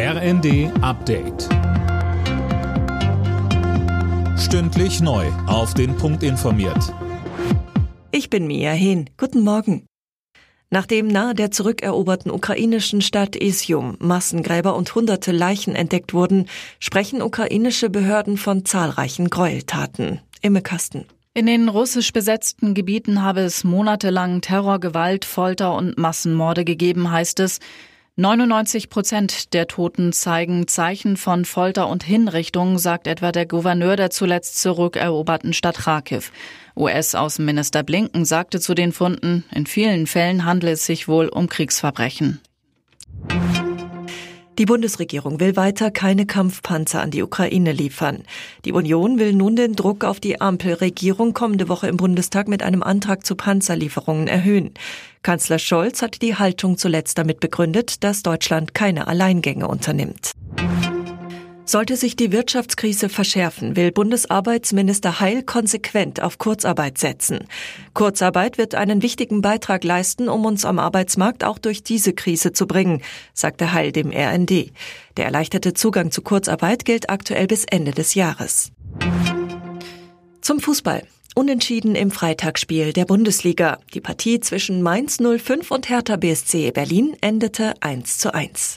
RND Update. Stündlich neu. Auf den Punkt informiert. Ich bin Mia Hehn. Guten Morgen. Nachdem nahe der zurückeroberten ukrainischen Stadt Isium Massengräber und hunderte Leichen entdeckt wurden, sprechen ukrainische Behörden von zahlreichen Gräueltaten. Imme Kasten. In den russisch besetzten Gebieten habe es monatelang Terror, Gewalt, Folter und Massenmorde gegeben, heißt es. 99 Prozent der Toten zeigen Zeichen von Folter und Hinrichtung, sagt etwa der Gouverneur der zuletzt zurückeroberten Stadt Kharkiv. US-Außenminister Blinken sagte zu den Funden, in vielen Fällen handle es sich wohl um Kriegsverbrechen. Die Bundesregierung will weiter keine Kampfpanzer an die Ukraine liefern. Die Union will nun den Druck auf die Ampelregierung kommende Woche im Bundestag mit einem Antrag zu Panzerlieferungen erhöhen. Kanzler Scholz hat die Haltung zuletzt damit begründet, dass Deutschland keine Alleingänge unternimmt. Sollte sich die Wirtschaftskrise verschärfen, will Bundesarbeitsminister Heil konsequent auf Kurzarbeit setzen. Kurzarbeit wird einen wichtigen Beitrag leisten, um uns am Arbeitsmarkt auch durch diese Krise zu bringen, sagte Heil dem RND. Der erleichterte Zugang zu Kurzarbeit gilt aktuell bis Ende des Jahres. Zum Fußball. Unentschieden im Freitagsspiel der Bundesliga. Die Partie zwischen Mainz 05 und Hertha BSC Berlin endete 1 zu 1.